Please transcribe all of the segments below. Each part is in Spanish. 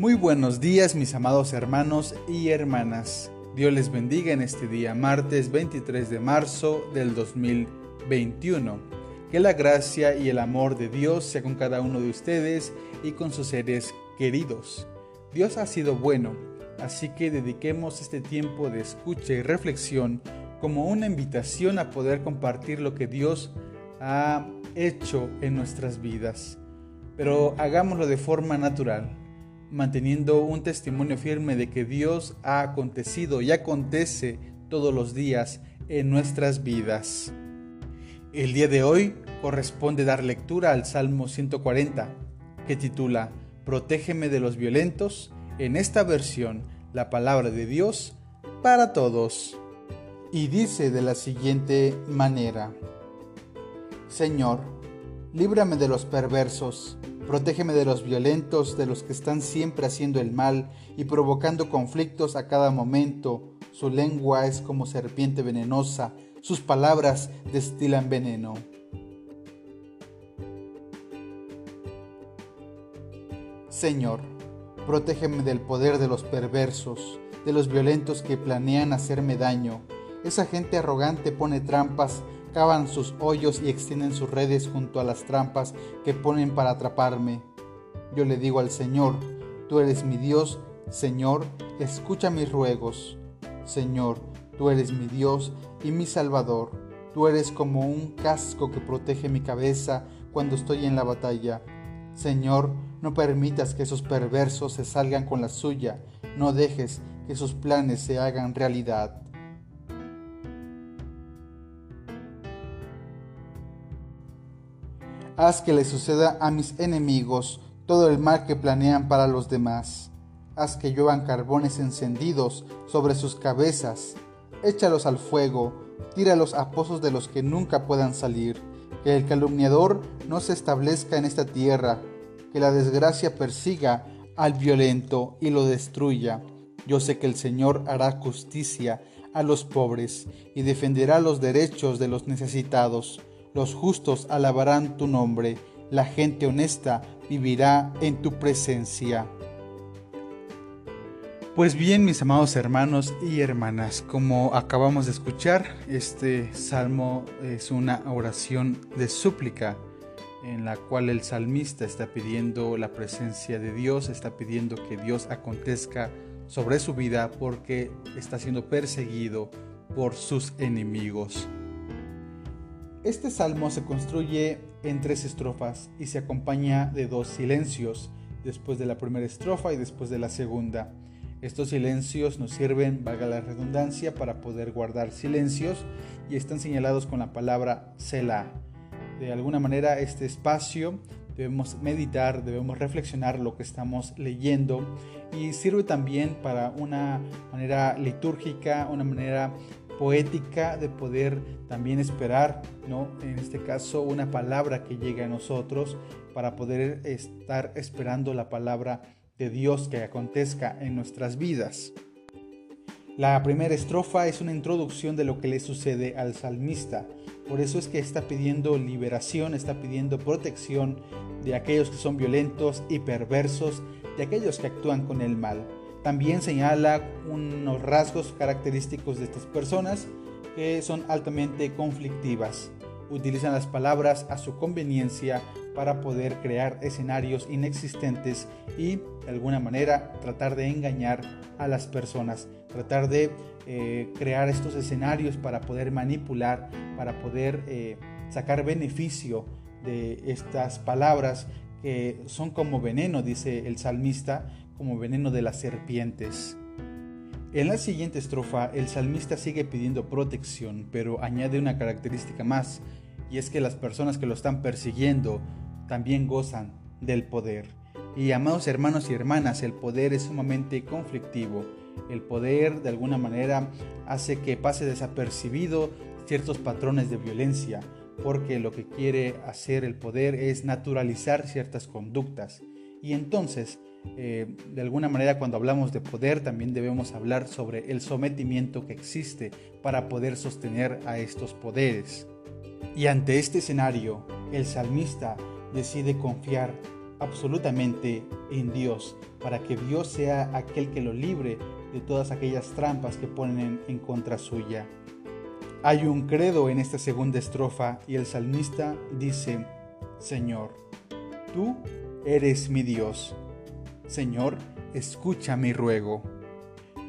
Muy buenos días mis amados hermanos y hermanas. Dios les bendiga en este día, martes 23 de marzo del 2021. Que la gracia y el amor de Dios sea con cada uno de ustedes y con sus seres queridos. Dios ha sido bueno, así que dediquemos este tiempo de escucha y reflexión como una invitación a poder compartir lo que Dios ha hecho en nuestras vidas. Pero hagámoslo de forma natural manteniendo un testimonio firme de que Dios ha acontecido y acontece todos los días en nuestras vidas. El día de hoy corresponde dar lectura al Salmo 140, que titula Protégeme de los violentos, en esta versión la palabra de Dios para todos. Y dice de la siguiente manera, Señor, líbrame de los perversos Protégeme de los violentos, de los que están siempre haciendo el mal y provocando conflictos a cada momento. Su lengua es como serpiente venenosa, sus palabras destilan veneno. Señor, protégeme del poder de los perversos, de los violentos que planean hacerme daño. Esa gente arrogante pone trampas cavan sus hoyos y extienden sus redes junto a las trampas que ponen para atraparme. Yo le digo al Señor, tú eres mi Dios, Señor, escucha mis ruegos. Señor, tú eres mi Dios y mi Salvador. Tú eres como un casco que protege mi cabeza cuando estoy en la batalla. Señor, no permitas que esos perversos se salgan con la suya, no dejes que sus planes se hagan realidad. Haz que le suceda a mis enemigos todo el mal que planean para los demás. Haz que lluevan carbones encendidos sobre sus cabezas. Échalos al fuego, tíralos a pozos de los que nunca puedan salir. Que el calumniador no se establezca en esta tierra. Que la desgracia persiga al violento y lo destruya. Yo sé que el Señor hará justicia a los pobres y defenderá los derechos de los necesitados los justos alabarán tu nombre, la gente honesta vivirá en tu presencia. Pues bien, mis amados hermanos y hermanas, como acabamos de escuchar, este salmo es una oración de súplica en la cual el salmista está pidiendo la presencia de Dios, está pidiendo que Dios acontezca sobre su vida porque está siendo perseguido por sus enemigos. Este salmo se construye en tres estrofas y se acompaña de dos silencios, después de la primera estrofa y después de la segunda. Estos silencios nos sirven, valga la redundancia, para poder guardar silencios y están señalados con la palabra Selah. De alguna manera este espacio debemos meditar, debemos reflexionar lo que estamos leyendo y sirve también para una manera litúrgica, una manera poética de poder también esperar, ¿no? En este caso, una palabra que llegue a nosotros para poder estar esperando la palabra de Dios que acontezca en nuestras vidas. La primera estrofa es una introducción de lo que le sucede al salmista. Por eso es que está pidiendo liberación, está pidiendo protección de aquellos que son violentos y perversos, de aquellos que actúan con el mal. También señala unos rasgos característicos de estas personas que son altamente conflictivas. Utilizan las palabras a su conveniencia para poder crear escenarios inexistentes y de alguna manera tratar de engañar a las personas, tratar de eh, crear estos escenarios para poder manipular, para poder eh, sacar beneficio de estas palabras que son como veneno, dice el salmista, como veneno de las serpientes. En la siguiente estrofa, el salmista sigue pidiendo protección, pero añade una característica más, y es que las personas que lo están persiguiendo también gozan del poder. Y amados hermanos y hermanas, el poder es sumamente conflictivo. El poder de alguna manera hace que pase desapercibido ciertos patrones de violencia, porque lo que quiere hacer el poder es naturalizar ciertas conductas. Y entonces eh, de alguna manera cuando hablamos de poder también debemos hablar sobre el sometimiento que existe para poder sostener a estos poderes. Y ante este escenario, el salmista decide confiar absolutamente en Dios, para que Dios sea aquel que lo libre de todas aquellas trampas que ponen en contra suya. Hay un credo en esta segunda estrofa y el salmista dice, Señor, tú eres mi Dios. Señor, escucha mi ruego.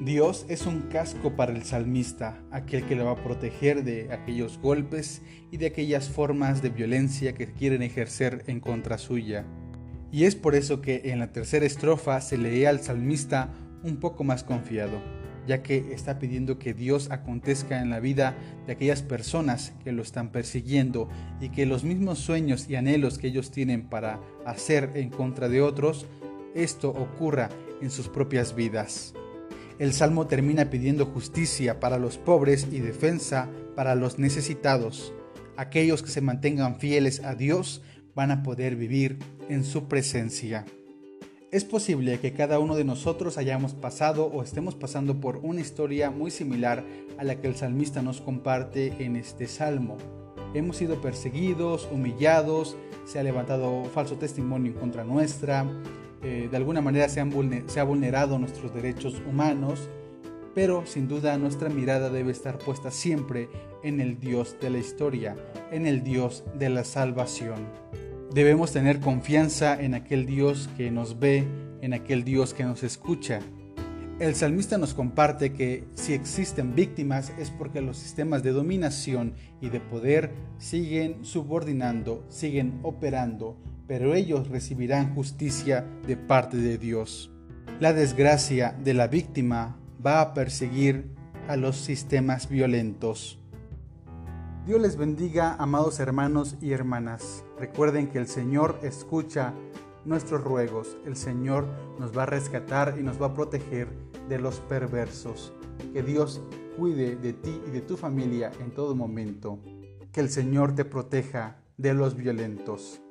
Dios es un casco para el salmista, aquel que le va a proteger de aquellos golpes y de aquellas formas de violencia que quieren ejercer en contra suya. Y es por eso que en la tercera estrofa se lee al salmista un poco más confiado, ya que está pidiendo que Dios acontezca en la vida de aquellas personas que lo están persiguiendo y que los mismos sueños y anhelos que ellos tienen para hacer en contra de otros, esto ocurra en sus propias vidas. El salmo termina pidiendo justicia para los pobres y defensa para los necesitados. Aquellos que se mantengan fieles a Dios van a poder vivir en su presencia. Es posible que cada uno de nosotros hayamos pasado o estemos pasando por una historia muy similar a la que el salmista nos comparte en este salmo. Hemos sido perseguidos, humillados, se ha levantado falso testimonio en contra nuestra, eh, de alguna manera se, se ha vulnerado nuestros derechos humanos, pero sin duda nuestra mirada debe estar puesta siempre en el Dios de la historia, en el Dios de la salvación. Debemos tener confianza en aquel Dios que nos ve, en aquel Dios que nos escucha. El salmista nos comparte que si existen víctimas es porque los sistemas de dominación y de poder siguen subordinando, siguen operando, pero ellos recibirán justicia de parte de Dios. La desgracia de la víctima va a perseguir a los sistemas violentos. Dios les bendiga, amados hermanos y hermanas. Recuerden que el Señor escucha nuestros ruegos. El Señor nos va a rescatar y nos va a proteger de los perversos. Que Dios cuide de ti y de tu familia en todo momento. Que el Señor te proteja de los violentos.